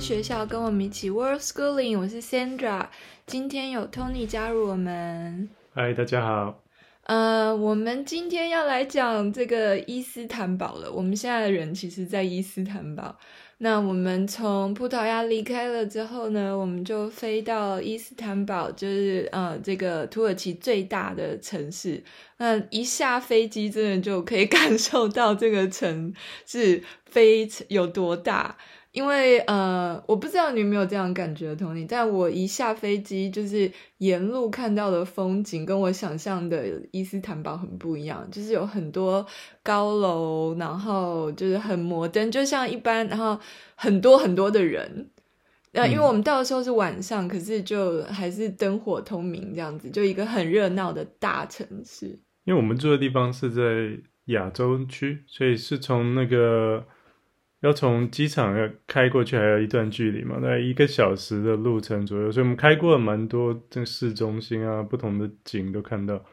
学校，跟我们一起 World Schooling。我是 Sandra，今天有 Tony 加入我们。嗨，大家好。呃，我们今天要来讲这个伊斯坦堡了。我们现在的人其实，在伊斯坦堡。那我们从葡萄牙离开了之后呢，我们就飞到伊斯坦堡，就是呃这个土耳其最大的城市。那一下飞机，真的就可以感受到这个城市非有多大。因为呃，我不知道你有没有这样感觉，Tony，但我一下飞机，就是沿路看到的风景，跟我想象的伊斯坦堡很不一样，就是有很多高楼，然后就是很摩登，就像一般，然后很多很多的人。那因为我们到的时候是晚上，嗯，可是就还是灯火通明这样子，就一个很热闹的大城市。因为我们住的地方是在亚洲区，所以是从那个。要从机场要开过去，还有一段距离嘛，大概一个小时的路程左右。所以我们开过了蛮多这市中心啊，不同的景都看到。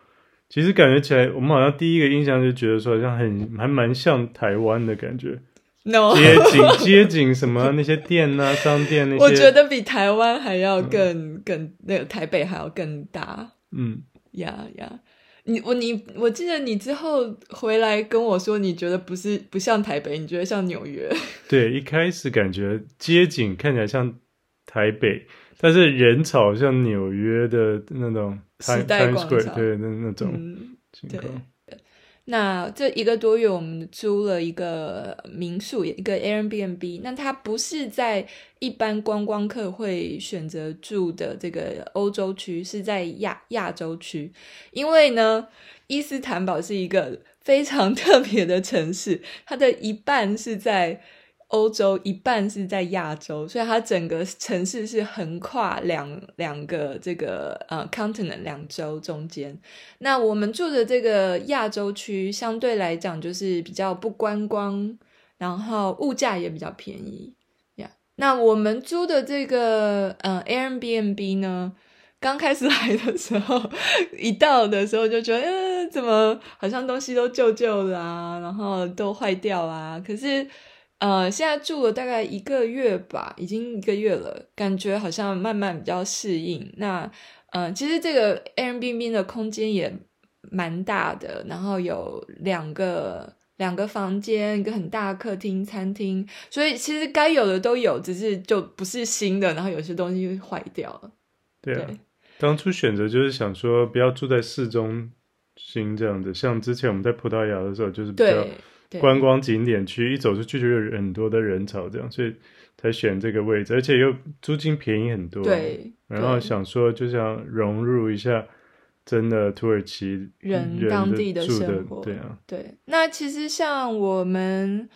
其实感觉起来，我们好像第一个印象就觉得说，好像很还蛮像台湾的感觉。No，街景街景什么那些店啊，商店那些，我觉得比台湾还要更、嗯、更那个台北还要更大。嗯，呀呀。你我你我记得你之后回来跟我说，你觉得不是不像台北，你觉得像纽约。对，一开始感觉街景看起来像台北，但是人潮像纽约的那种时代广场，对那那种情况。嗯那这一个多月，我们租了一个民宿，一个 Airbnb。那它不是在一般观光客会选择住的这个欧洲区，是在亚亚洲区。因为呢，伊斯坦堡是一个非常 特别的城市，它的一半是在。欧洲一半是在亚洲，所以它整个城市是横跨两两个这个呃 continent 两洲中间。那我们住的这个亚洲区相对来讲就是比较不观光，然后物价也比较便宜呀。Yeah. 那我们租的这个呃 Airbnb 呢，刚开始来的时候，一到的时候就觉得，呃，怎么好像东西都旧旧的啊，然后都坏掉啊，可是。呃，现在住了大概一个月吧，已经一个月了，感觉好像慢慢比较适应。那，呃，其实这个 Airbnb 的空间也蛮大的，然后有两个两个房间，一个很大的客厅、餐厅，所以其实该有的都有，只是就不是新的，然后有些东西坏掉了。对啊，对，当初选择就是想说不要住在市中心这样子，像之前我们在葡萄牙的时候就是比较。观光景点区一走出去就有很多的人潮，这样，所以才选这个位置，而且又租金便宜很多。对，然后想说就想融入一下真的土耳其人，人当地的生活。对啊，对。那其实像我们，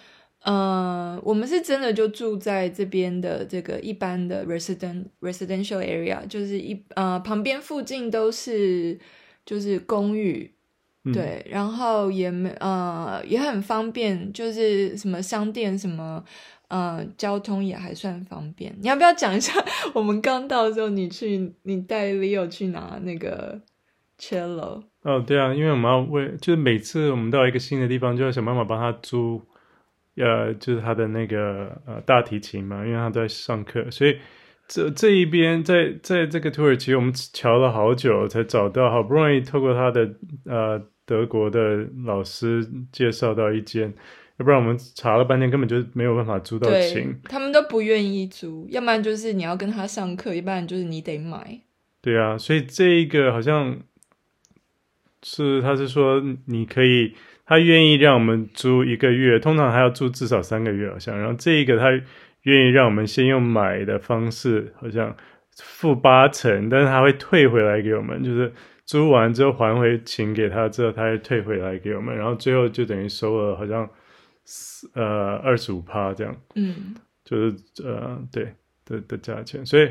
呃，我们是真的就住在这边的这个一般的 resident residential area，就是一呃旁边附近都是就是公寓。对，然后也没呃也很方便，就是什么商店什么呃交通也还算方便。你要不要讲一下我们刚到的时候，你去你带 Leo 去拿那个 cello？哦，对啊，因为我们要为就是每次我们到一个新的地方，就要想办法帮他租，呃，就是他的那个呃大提琴嘛，因为他都在上课，所以这这一边在在这个土耳其，我们瞧了好久才找到，好不容易透过他的呃。德国的老师介绍到一间，要不然我们查了半天根本就没有办法租到琴。他们都不愿意租，要不然就是你要跟他上课，要不然就是你得买。对啊，所以这一个好像是他是说你可以，他愿意让我们租一个月，通常还要租至少三个月好像。然后这一个他愿意让我们先用买的方式，好像付八成，但是他会退回来给我们，就是。租完之后还回钱给他之后，他会退回来给我们，然后最后就等于收了好像呃二十五趴这样，嗯，就是呃对的的价钱，所以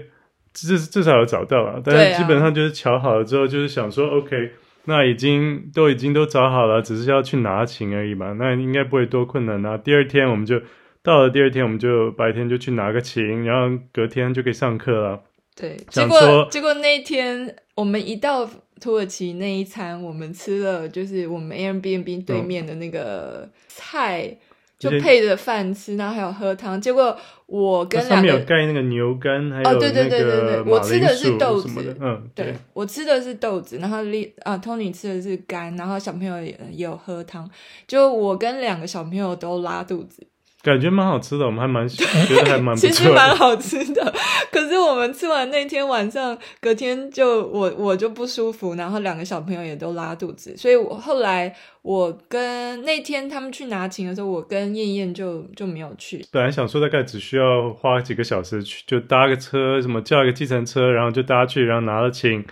至至少有找到了，但是基本上就是瞧好了之后，就是想说、啊、OK，那已经都已经都找好了，只是要去拿琴而已嘛，那应该不会多困难啊。第二天我们就到了，第二天我们就白天就去拿个琴，然后隔天就可以上课了。对，结果结果那一天我们一到。土耳其那一餐，我们吃了就是我们 Airbnb 对面的那个菜，就配着饭吃，然后还有喝汤。结果我跟两个上面有盖那个牛肝，还有哦，对对对对对，我吃的是豆子，嗯，对，对我吃的是豆子，然后丽啊，Tony 吃的是肝，然后小朋友也也有喝汤，就我跟两个小朋友都拉肚子。感觉蛮好吃的，我们还蛮觉得还蛮其实蛮好吃的。可是我们吃完那天晚上，隔天就我我就不舒服，然后两个小朋友也都拉肚子，所以我后来我跟那天他们去拿琴的时候，我跟燕燕就就没有去。本来想说大概只需要花几个小时去，就搭个车，什么叫一个计程车，然后就搭去，然后拿了琴，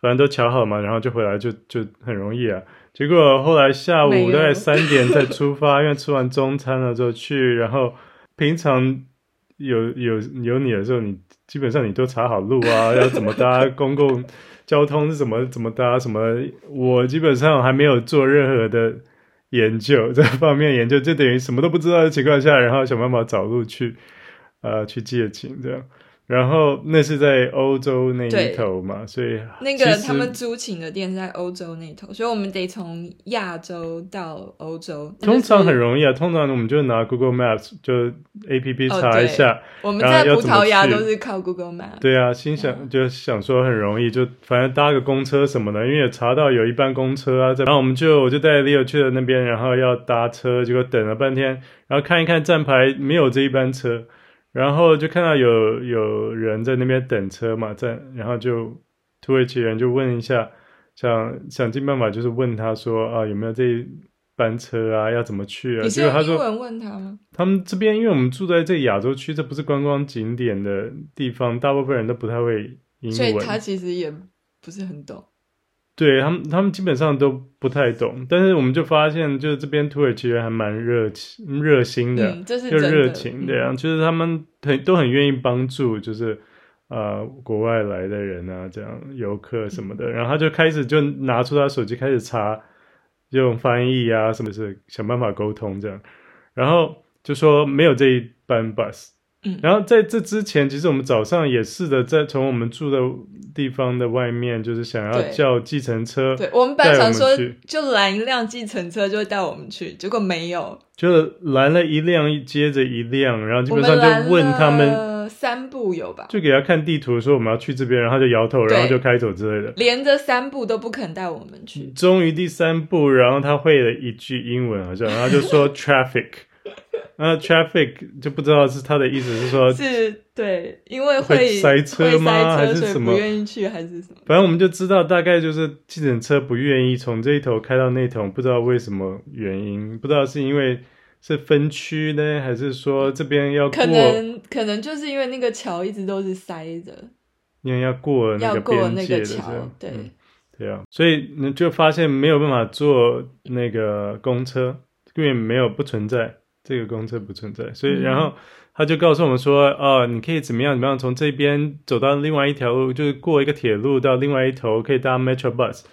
反正都瞧好嘛，然后就回来就就很容易啊。结果后来下午大概三点才出发，因为吃完中餐了之后去。然后平常有有有你的时候，你基本上你都查好路啊，要怎么搭公共交通是怎么怎么搭什么。我基本上还没有做任何的研究，这方面研究就等于什么都不知道的情况下，然后想办法找路去呃去借景这样。然后那是在欧洲那一头嘛，所以那个他们租请的店是在欧洲那头，所以我们得从亚洲到欧洲。通常很容易啊，通常我们就拿 Google Maps 就 A P P 查一下。哦、我们在葡萄牙都是靠 Google Maps。对啊，心想、嗯、就想说很容易，就反正搭个公车什么的，因为也查到有一班公车啊。然后我们就我就带 Leo 去了那边，然后要搭车，结果等了半天，然后看一看站牌，没有这一班车。然后就看到有有人在那边等车嘛，在然后就土耳其人就问一下，想想尽办法就是问他说啊有没有这一班车啊，要怎么去啊？你是用英文问他吗？他们这边因为我们住在这亚洲区，这不是观光景点的地方，大部分人都不太会英文，所以他其实也不是很懂。对他们，他们基本上都不太懂，但是我们就发现，就是这边土耳其人还蛮热情、热心的，嗯、这是就热情的，这样、嗯、就是他们很都很愿意帮助，就是呃国外来的人啊，这样游客什么的。然后他就开始就拿出他手机开始查，用翻译啊什么是想办法沟通这样，然后就说没有这一班 bus。然后在这之前，其实我们早上也试着在从我们住的地方的外面，就是想要叫计程车。对，我们本来想说就拦一辆计程车就会带我们去，结果没有，就拦了一辆接着一辆，然后基本上就问他们三步有吧，就给他看地图说我们要去这边，然后就摇头，然后就开走之类的，连着三步都不肯带我们去。终于第三步，然后他会了一句英文好像，然后就说 traffic。那 traffic 就不知道是他的意思是说，是对，因为会，会塞车吗？车还是什么？不愿意去还是什么？反正我们就知道大概就是计程车不愿意从这一头开到那头，不知道为什么原因，不知道是因为是分区呢，还是说这边要过？可能可能就是因为那个桥一直都是塞着，因为要过那个边界的对、嗯、对啊，所以你就发现没有办法坐那个公车，因为没有不存在。这个公车不存在，所以然后他就告诉我们说，嗯、哦，你可以怎么样怎么样从这边走到另外一条路，就是过一个铁路到另外一头，可以搭 Metro Bus。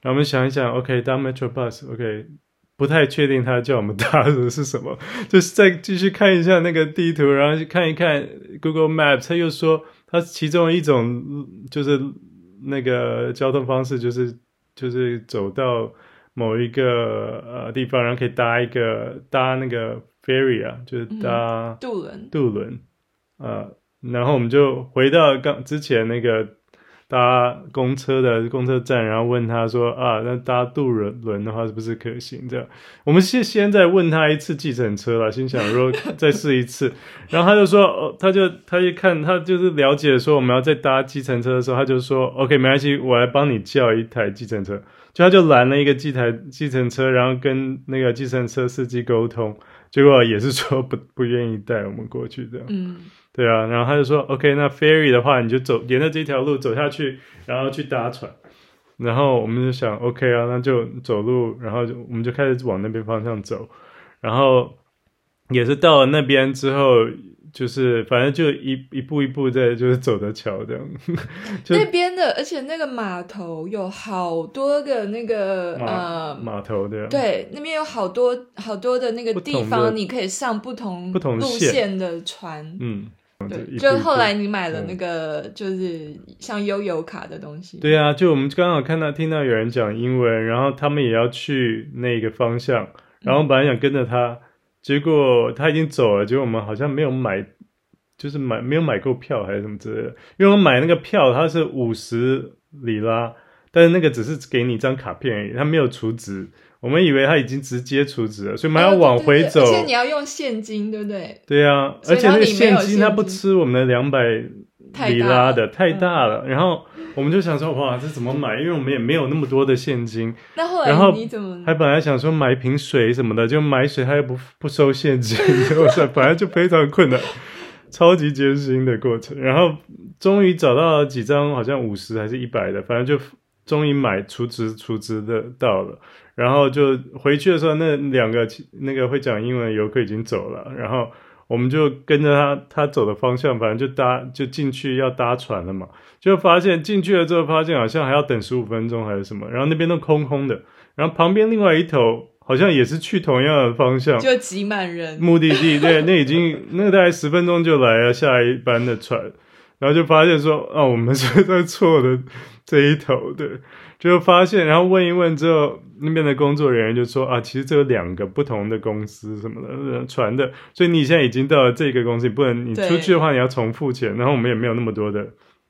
然后我们想一想，OK，搭 Metro Bus，OK，不太确定他叫我们搭的是什么，就是再继续看一下那个地图，然后去看一看 Google Maps，他又说他其中一种就是那个交通方式就是就是走到某一个呃地方，然后可以搭一个搭那个。ferry 啊，就是搭渡轮，渡轮，啊，然后我们就回到刚之前那个搭公车的公车站，然后问他说啊，那搭渡轮轮的话是不是可行？这样，我们先先再问他一次计程车了，心想说 再试一次，然后他就说，哦，他就他一看，他就是了解说我们要再搭计程车的时候，他就说，OK，没关系，我来帮你叫一台计程车，就他就拦了一个计台计程车，然后跟那个计程车司机沟通。结果也是说不不愿意带我们过去这样，嗯，对啊，然后他就说，OK，那 ferry 的话，你就走沿着这条路走下去，然后去搭船，然后我们就想，OK 啊，那就走路，然后就我们就开始往那边方向走，然后也是到了那边之后。就是反正就一一步一步在就是走着桥这样，那边的，而且那个码头有好多个那个呃码头的，对，那边有好多好多的那个地方，你可以上不同不同路线的船，嗯，对，就后来你买了那个就是像悠游卡的东西，对啊，就我们刚好看到听到有人讲英文，然后他们也要去那个方向，然后本来想跟着他。结果他已经走了，结果我们好像没有买，就是买没有买够票还是什么之类的。因为我们买那个票，它是五十里拉，但是那个只是给你一张卡片而已，他没有储值。我们以为他已经直接储值了，所以我们要往回走。哦、对对对，而且你要用现金，对不对？对啊，而且那个现金他不吃我们的两百里拉的，太大了。嗯、然后我们就想说，哇，这怎么买？因为我们也没有那么多的现金。那后来你怎么？还本来想说买瓶水什么的，就买水他又不不收现金，我说本来就非常困难，超级艰辛的过程。然后终于找到了几张，好像五十还是一百的，反正就终于买储值储值的到了。然后就回去的时候，那两个那个会讲英文的游客已经走了，然后我们就跟着他他走的方向，反正就搭就进去要搭船了嘛，就发现进去了之后，发现好像还要等十五分钟还是什么，然后那边都空空的，然后旁边另外一头好像也是去同样的方向，就挤满人，目的地 对，那已经那大概十分钟就来了下一班的船，然后就发现说啊，我们是在错的这一头，对。就发现，然后问一问之后，那边的工作人员就说啊，其实这有两个不同的公司什么的传的，所以你现在已经到了这个公司，你不能你出去的话你要重付钱，然后我们也没有那么多的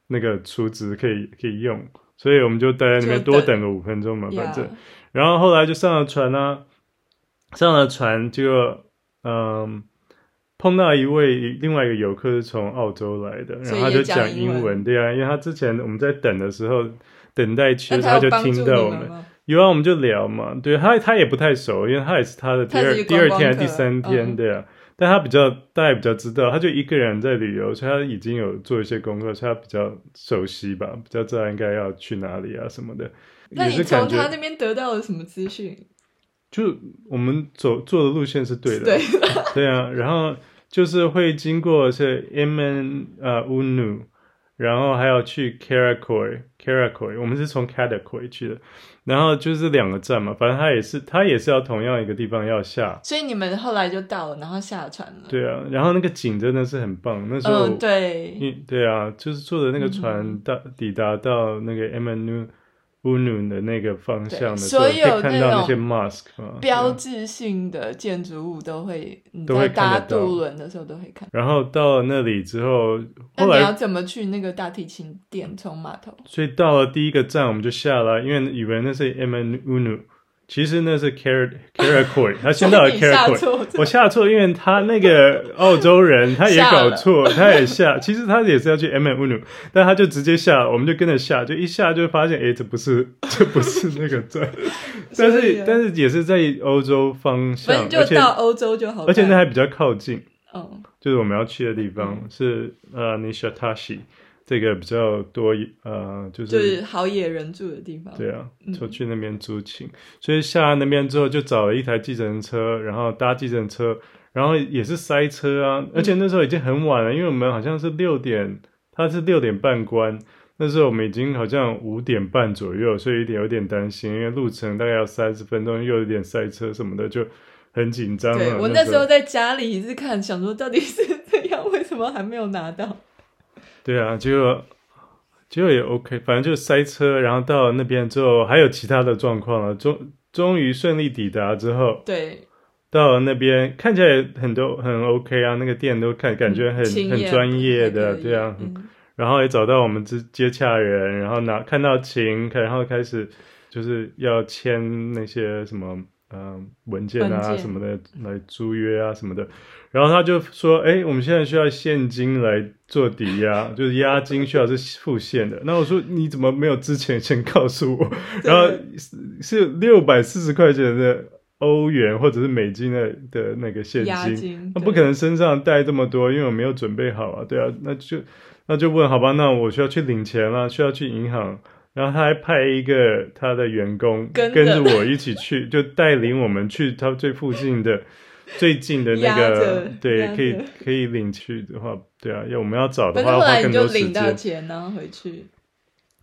那个储值可以可以用，所以我们就待在那边多等个五分钟嘛，反正，然后后来就上了船啊，上了船就嗯碰到一位另外一个游客是从澳洲来的，然后他就讲英文，对啊，因为他之前我们在等的时候。等待区，他就听到我们，有啊，我们就聊嘛。对他，他也不太熟，因为他也是他的第二第二天还是第三天，对啊。但他比较，大家比较知道，他就一个人在旅游，所以他已经有做一些功课，所以他比较熟悉吧，比较知道应该要去哪里啊什么的。那你从他那边得到了什么资讯？就我们走做的路线是对的，对，对啊。然后就是会经过是 MN 呃 Unu 然后还要去 Karakoy，Karakoy，我们是从 Karakoy 去的，然后就是两个站嘛，反正他也是，他也是要同样一个地方要下，所以你们后来就到了，然后下船了。对啊，然后那个景真的是很棒，那时候，嗯、对，对啊，就是坐的那个船到、嗯、抵达到那个 MNU。乌努的那个方向的时候，可以看到那些 mosque 标志性的建筑物都会，都会搭渡轮的时候都会看。然后到了那里之后，后来你要怎么去那个大提琴店？从码头？所以到了第一个站，我们就下来，因为以为那是 MN 乌努。其实那是 Karakoy，他先到了 Karakoy，我下错，因为他那个澳洲人他也搞错，他也下，其实他也是要去 MNU，但他就直接下，我们就跟着下，就一下就发现，哎，这不是，这不是那个站，但是但是也是在欧洲方向，就到欧洲就好，而且那还比较靠近，嗯，就是我们要去的地方是呃，Nishatashi。这个比较多，呃，就是就是好野人住的地方。对啊，就去那边租琴，嗯、所以下那边之后就找了一台计程车，然后搭计程车，然后也是塞车啊，而且那时候已经很晚了，因为我们好像是六点，他是六点半关，那时候我们已经好像五点半左右，所以有点有点担心，因为路程大概要三十分钟，又有点塞车什么的，就很紧张。对，我那时候在家里一直看，想说到底是这样，为什么还没有拿到？对啊，结果结果也 OK，反正就塞车，然后到了那边之后还有其他的状况了，终终于顺利抵达之后，对，到了那边看起来很多很 OK 啊，那个店都看感觉很很专业的，对啊，嗯、然后也找到我们接接洽人，然后拿看到琴，然后开始就是要签那些什么。嗯、呃，文件啊什么的来租约啊什么的，然后他就说：“哎，我们现在需要现金来做抵押，就是押金需要是付现的。”那我说：“你怎么没有之前先告诉我？” 然后是六百四十块钱的欧元或者是美金的的那个现金，那不可能身上带这么多，因为我没有准备好啊。对啊，那就那就问好吧，那我需要去领钱了，需要去银行。然后他还派一个他的员工跟着我一起去，就带领我们去他最附近的、最近的那个，对，可以可以领去的话，对啊，要我们要找的话，花更多时间。后来你就领到钱，然后回去。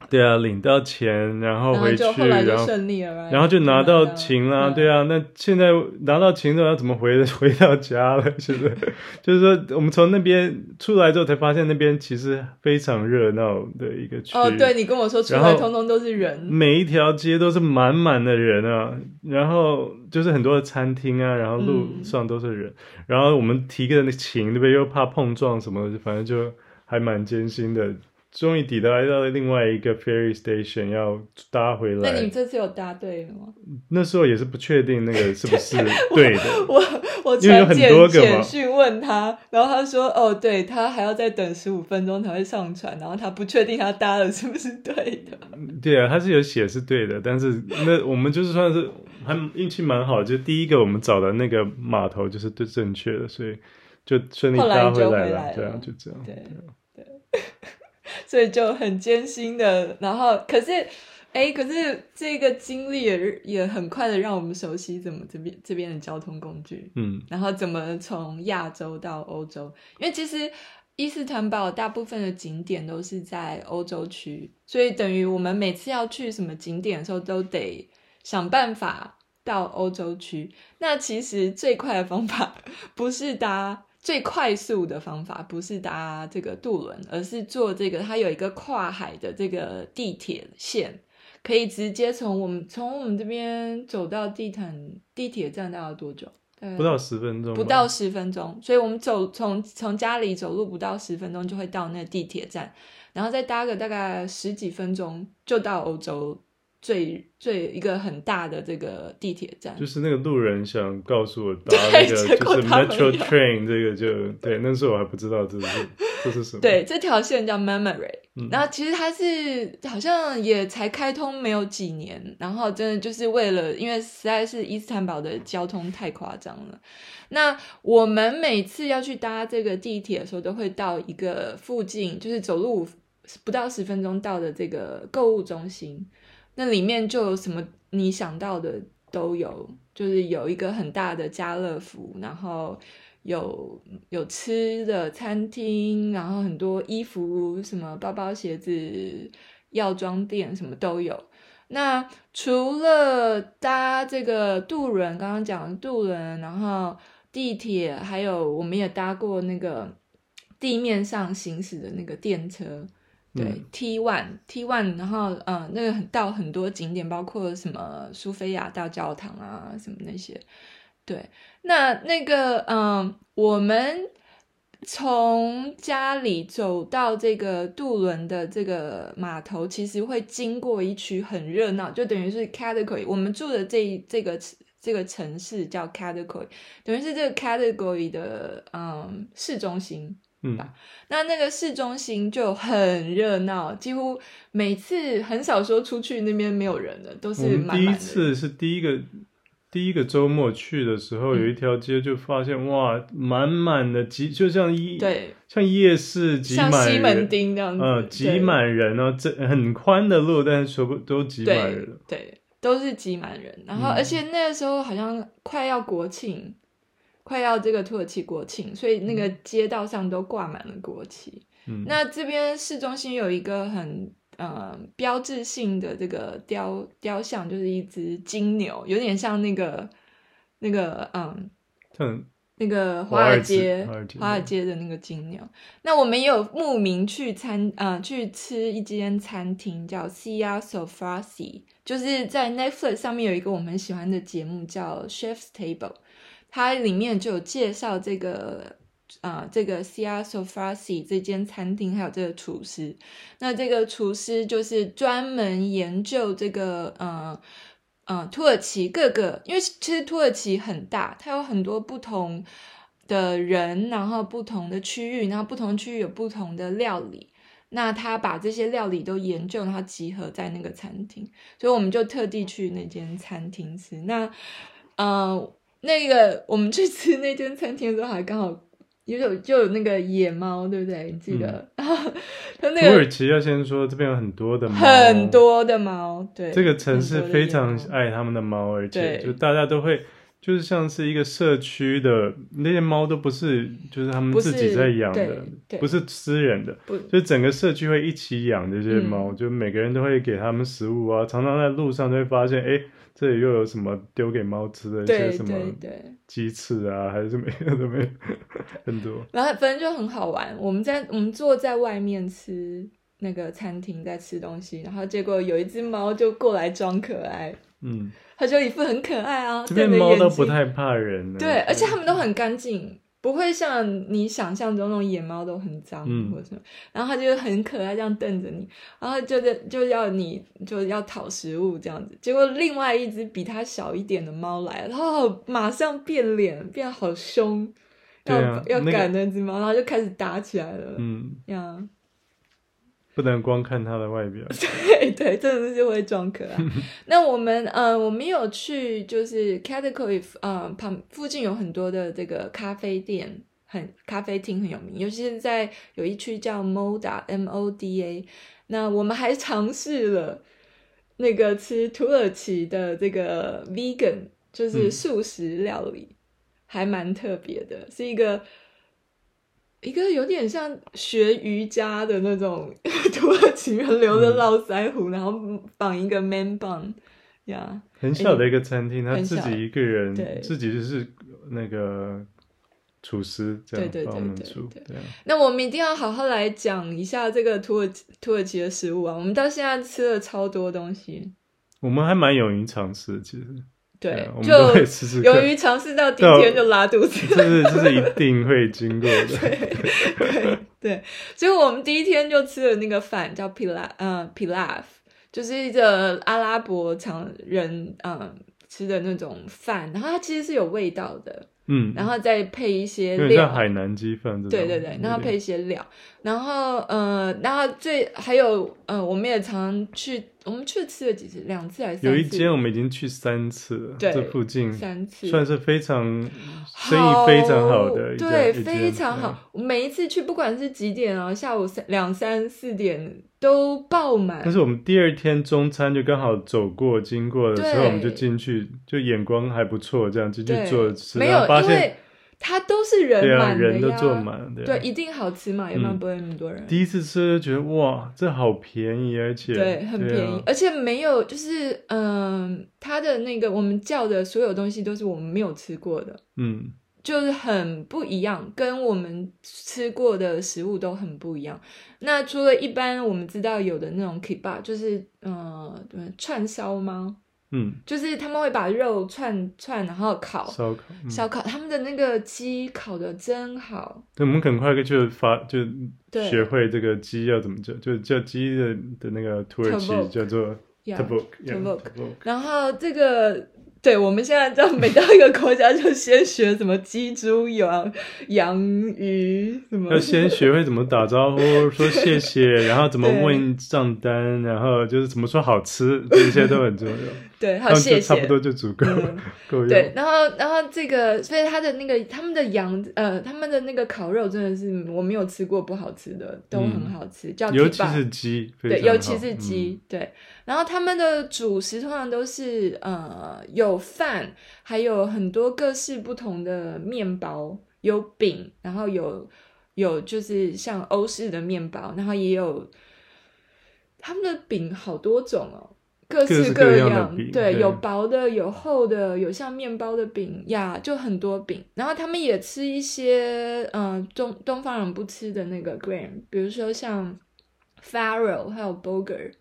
对啊，领到钱，然后回去，然后来就顺利了，然后然后就拿到琴啦，对啊，那现在拿到琴之后要怎么回 回到家了？是不是？就是说，我们从那边出来之后才发现，那边其实非常热闹的一个区。哦，对，你跟我说，出来通通都是人，每一条街都是满满的人啊，然后就是很多的餐厅啊，然后路上都是人，嗯、然后我们提个那琴，对不对？又怕碰撞什么的，反正就还蛮艰辛的。终于抵达到了另外一个 ferry station，要搭回来。那你这次有搭对了吗？那时候也是不确定那个是不是 对的。我 我传简简讯问他，然后他说：“哦，对，他还要再等十五分钟才会上船，然后他不确定他搭的是不是对的。”对啊，他是有写是对的，但是那我们就是算是还运气蛮好，就第一个我们找的那个码头就是对正确的，所以就顺利搭回来了。对啊，就这样。对对。对所以就很艰辛的，然后可是，哎，可是这个经历也也很快的让我们熟悉怎么这边这边的交通工具，嗯，然后怎么从亚洲到欧洲，因为其实伊斯坦堡大部分的景点都是在欧洲区，所以等于我们每次要去什么景点的时候，都得想办法到欧洲区。那其实最快的方法 不是搭。最快速的方法不是搭这个渡轮，而是坐这个，它有一个跨海的这个地铁线，可以直接从我们从我们这边走到地毯地铁站，大概多久？不到十分钟。不到十分钟，所以我们走从从家里走路不到十分钟就会到那个地铁站，然后再搭个大概十几分钟就到欧洲。最最一个很大的这个地铁站，就是那个路人想告诉我搭那个就是 Metro Train，这个就对，那时候我还不知道这是 这是什么。对，这条线叫 Memory，嗯，然后其实它是好像也才开通没有几年，然后真的就是为了，因为实在是伊斯坦堡的交通太夸张了。那我们每次要去搭这个地铁的时候，都会到一个附近，就是走路不到十分钟到的这个购物中心。那里面就有什么你想到的都有，就是有一个很大的家乐福，然后有有吃的餐厅，然后很多衣服、什么包包、鞋子、药妆店什么都有。那除了搭这个渡轮，刚刚讲的渡轮，然后地铁，还有我们也搭过那个地面上行驶的那个电车。对、嗯、T one T one，然后嗯，那个很到很多景点，包括什么苏菲亚大教堂啊，什么那些。对，那那个嗯，我们从家里走到这个渡轮的这个码头，其实会经过一区很热闹，就等于是 category。我们住的这这个这个城市叫 category，等于是这个 category 的嗯市中心。嗯，那那个市中心就很热闹，几乎每次很少说出去那边没有人的，都是满满的。第一次是第一个第一个周末去的时候，嗯、有一条街就发现哇，满满的挤，就像一对，像夜市挤满人，像西门町这样子，嗯，挤满人哦，这很宽的路，但是全部都挤满人对，对，都是挤满人。然后，而且那个时候好像快要国庆。快要这个土耳其国庆，所以那个街道上都挂满了国旗。嗯，那这边市中心有一个很呃标志性的这个雕雕像，就是一只金牛，有点像那个那个嗯，嗯那个华尔街华尔街，街的那个金牛。那我们也有慕名去餐啊、呃、去吃一间餐厅叫 Sia Sofrasi，就是在 Netflix 上面有一个我们喜欢的节目叫 Chef's Table。它里面就有介绍这个啊、呃，这个 c i a Sofrasi 这间餐厅，还有这个厨师。那这个厨师就是专门研究这个，嗯、呃、嗯、土耳其各个，因为其实土耳其很大，它有很多不同的人，然后不同的区域，然后不同区域有不同的料理。那他把这些料理都研究，然后集合在那个餐厅，所以我们就特地去那间餐厅吃。那，嗯、那个我们去吃那间餐厅的时候，还刚好也有就有那个野猫，对不对？你记得？嗯、他那个土耳其要先说，这边有很多的猫，很多的猫，对。这个城市非常爱他们的猫，而且就大家都会就是像是一个社区的那些猫都不是，就是他们自己在养的，不是，不是私人的，就整个社区会一起养这些猫，嗯，就每个人都会给他们食物啊，常常在路上都会发现，哎，这里又有什么丢给猫吃的一些什么鸡翅啊，还是什么样都没有很多。然后反正就很好玩，我们在我们坐在外面吃那个餐厅在吃东西，然后结果有一只猫就过来装可爱，嗯。它就一副很可爱啊，这边猫都不太怕人。对，而且它们都很干净，不会像你想象中那种野猫都很脏或者什么。然后它就很可爱，这样瞪着你，然后就就要你就要讨食物这样子。结果另外一只比它小一点的猫来了，然后马上变脸，变好凶，要、啊、要赶那只猫、那个，然后就开始打起来了。嗯呀。不能光看它的外表，对 对，真的是就会装可爱。那我们呃，我们有去就是 Category 呃旁附近有很多的这个咖啡店，很咖啡厅很有名，尤其是在有一区叫 Moda M O D A。那我们还尝试了那个吃土耳其的这个 Vegan，就是素食料理，嗯、还蛮特别的，是一个。一个有点像学瑜伽的那种 土耳其人留着络腮胡，嗯，然后绑一个 man bun，呀，很小的一个餐厅，欸，他自己一个人，自己就是那个厨师，这样帮我们煮。那我们一定要好好来讲一下这个土耳其土耳其的食物啊！我们到现在吃了超多东西，我们还蛮勇于尝试，其实。对，我们都会试试看，就由于尝试到第一天就拉肚子，这是这是一定会经过的。对对对，所以我们第一天就吃了那个饭，叫 pilaf，嗯，pilaf，就是一个阿拉伯常人嗯吃的那种饭，然后它其实是有味道的。嗯，然后再配一些料，像海南鸡饭。对对对，然后配一些料，然后呃，然后最还有呃，我们也常常去，我们去吃了几次，两次还是？有一间我们已经去三次了，对，这附近三次算是非常生意非常好的，对，非常好。每一次去，不管是几点啊，下午三两三四点。都爆满，但是我们第二天中餐就刚好走过经过的时候，我们就进去，就眼光还不错，这样进去坐吃，没有，因为它都是人满的呀，人都坐满，对，对，一定好吃嘛，要不然不会那么多人。第一次吃就觉得哇，这好便宜，而且对，很便宜，而且没有，就是嗯，它的那个我们叫的所有东西都是我们没有吃过的，嗯。就是很不一样，跟我们吃过的食物都很不一样。那除了一般我们知道有的那种 kebab，就是嗯，对，串烧吗？嗯，就是他们会把肉串串，然后烤烧烤，嗯、烧烤。他们的那个鸡烤的真好。对，我们很快就发就学会这个鸡要怎么叫，就叫鸡的的那个土耳其叫做 tabuk，tabuk。然后这个。对，我们现在知道，每到一个国家就先学什么鸡、猪、羊、羊、鱼什么，要先学会怎么打招呼，说谢谢，然后怎么 问账单，然后就是怎么说好吃，这些都很重要。对，好谢谢，差不多就足够了，够、嗯、用。对，然后然后这个，所以他的那个他们的羊，呃，他们的那个烤肉真的是我没有吃过不好吃的，都很好吃，嗯、叫尤其是鸡，对，尤其是鸡，对。然后他们的主食通常都是呃有饭，还有很多各式不同的面包，有饼，然后有有就是像欧式的面包，然后也有他们的饼好多种哦。各式各样，各样对，对，有薄的，有厚的，有像面包的饼呀，就很多饼。然后他们也吃一些，嗯、呃，东东方人不吃的那个 grain，比如说像 farro 还有 burger，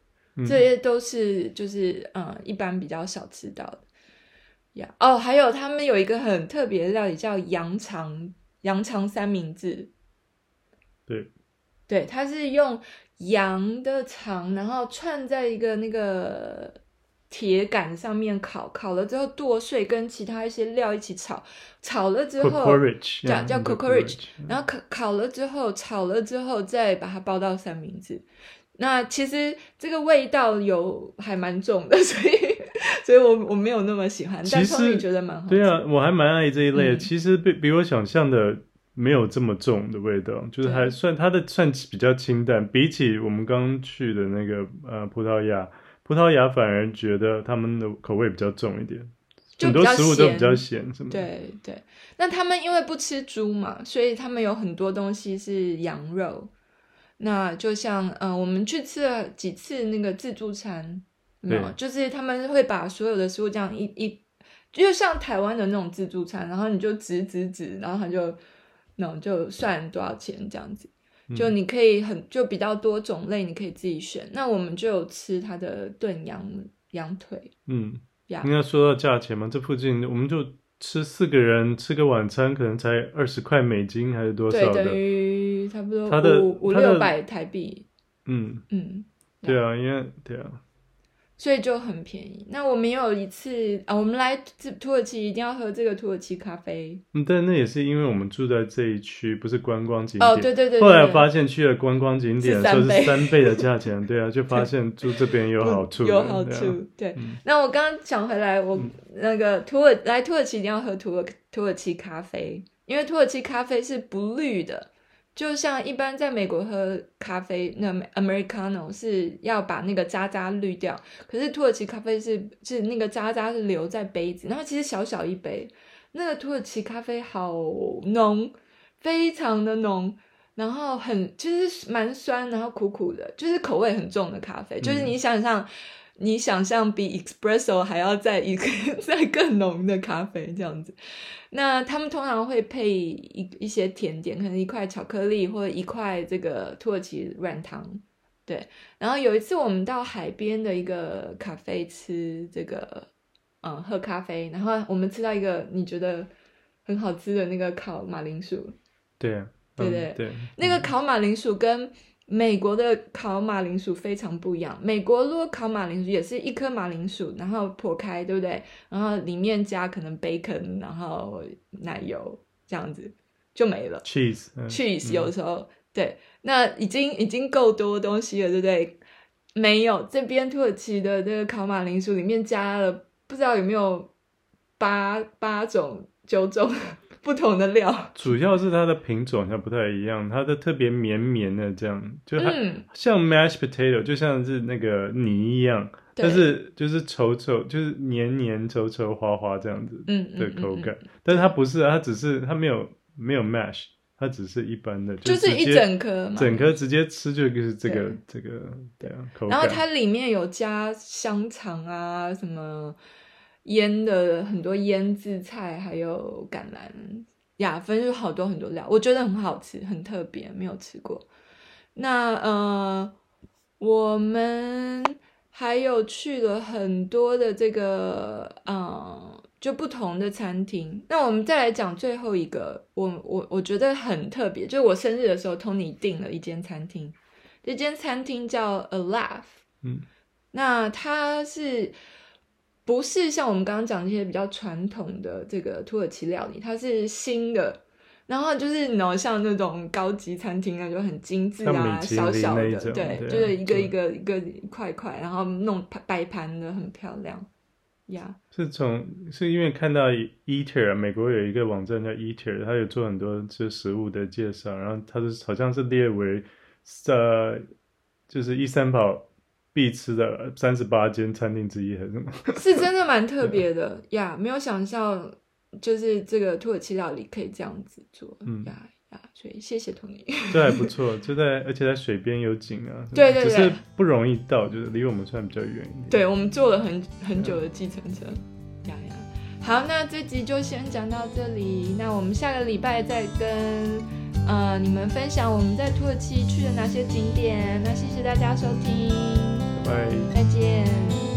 这些都是就是嗯、呃，一般比较少吃到的。呀，哦，还有他们有一个很特别的料理叫羊肠羊肠三明治。对，对，它是用。羊的肠，然后串在一个那个铁杆上面烤，烤了之后剁碎，跟其他一些料一起炒，炒了之后叫叫 cocorich，然后烤烤了之后炒了之后再把它包到三明治。那其实这个味道有还蛮重的，所以 所以我我没有那么喜欢，但是你觉得蛮好。对啊，我还蛮爱这一类的。嗯、其实比比我想象的。没有这么重的味道，就是还算它的算比较清淡，比起我们刚去的那个呃葡萄牙，葡萄牙反而觉得他们的口味比较重一点，很多食物都比较咸，什么？对对。那他们因为不吃猪嘛，所以他们有很多东西是羊肉。那就像嗯、呃，我们去吃了几次那个自助餐，没有，就是他们会把所有的食物这样一一，就像台湾的那种自助餐，然后你就指指指，然后他就那种就算多少钱这样子，就你可以很就比较多种类，你可以自己选。那我们就有吃它的炖羊羊腿，嗯，应该说到价钱嘛，这附近我们就。吃四个人吃个晚餐，可能才二十块美金还是多少的？对，等于差不多五五六百台币。嗯嗯，对啊，因为对啊。所以就很便宜。那我们有一次啊，我们来土耳其一定要喝这个土耳其咖啡。嗯，但那也是因为我们住在这一区，不是观光景点。哦，对对对，对。后来发现去了观光景点，说是三倍的价钱，对啊，就发现 住这边有好处。有好处，对。对嗯、那我刚刚讲回来，我那个土耳来土耳其一定要喝土耳土耳其咖啡，因为土耳其咖啡是不绿的。就像一般在美国喝咖啡，那 Americano 是要把那个渣渣滤掉，可是土耳其咖啡是是那个渣渣是留在杯子，然后其实小小一杯，那个土耳其咖啡好浓，非常的浓，然后很就是蛮酸，然后苦苦的，就是口味很重的咖啡，就是你想象。嗯你想象比 espresso 还要再一个 再更浓的咖啡这样子，那他们通常会配一一些甜点，可能一块巧克力或者一块这个土耳其软糖，对。然后有一次我们到海边的一个咖啡吃这个，嗯，喝咖啡，然后我们吃到一个你觉得很好吃的那个烤马铃薯，对啊，对对对，那个烤马铃薯跟。美国的烤马铃薯非常不一样。美国如果烤马铃薯也是一颗马铃薯，然后剖开，对不对？然后里面加可能 bacon，然后奶油这样子就没了。cheese，cheese 有时候、嗯、对，那已经已经够多东西了，对不对？没有，这边土耳其的这个烤马铃薯里面加了不知道有没有八八种九种。不同的料，主要是它的品种它不太一样，它的特别绵绵的这样，就它像 mashed potato，就像是那个泥一样，但是就是稠稠，就是黏黏稠稠滑滑这样子的口感。但是它不是啊，它只是它没有没有 mash，它只是一般的，就，就是一整颗，整颗直接吃就是这个这个对啊。然后它里面有加香肠啊什么。腌的很多腌制菜，还有橄榄雅芬就好多很多料，我觉得很好吃，很特别，没有吃过。那呃，我们还有去了很多的这个呃，就不同的餐厅。那我们再来讲最后一个，我我我觉得很特别，就是我生日的时候，Tony 订了一间餐厅，这间餐厅叫 Alaf，嗯，那它是。不是像我们刚刚讲那些比较传统的这个土耳其料理，它是新的，然后就是那种像那种高级餐厅啊，就很精致啊，小小的，对，对就是一个一个一个一块块，然后弄摆盘的很漂亮呀。Yeah. 是从是因为看到 Eater 美国有一个网站叫 Eater，它有做很多这食物的介绍，然后它是好像是列为呃，就是伊斯坦堡。必吃的三十八间餐厅之一还是什么？是真的蛮特别的呀，yeah, 没有想象就是这个土耳其料理可以这样子做，嗯呀呀，所以谢谢 Tony。这还不 错，就在而且在水边有景啊，对对对，只是不容易到，就是离我们算比较远一点。对，我们坐了很很久的计程车，呀呀。好，那这集就先讲到这里，那我们下个礼拜再跟呃你们分享我们在土耳其去了哪些景点，那谢谢大家收听。拜，再见。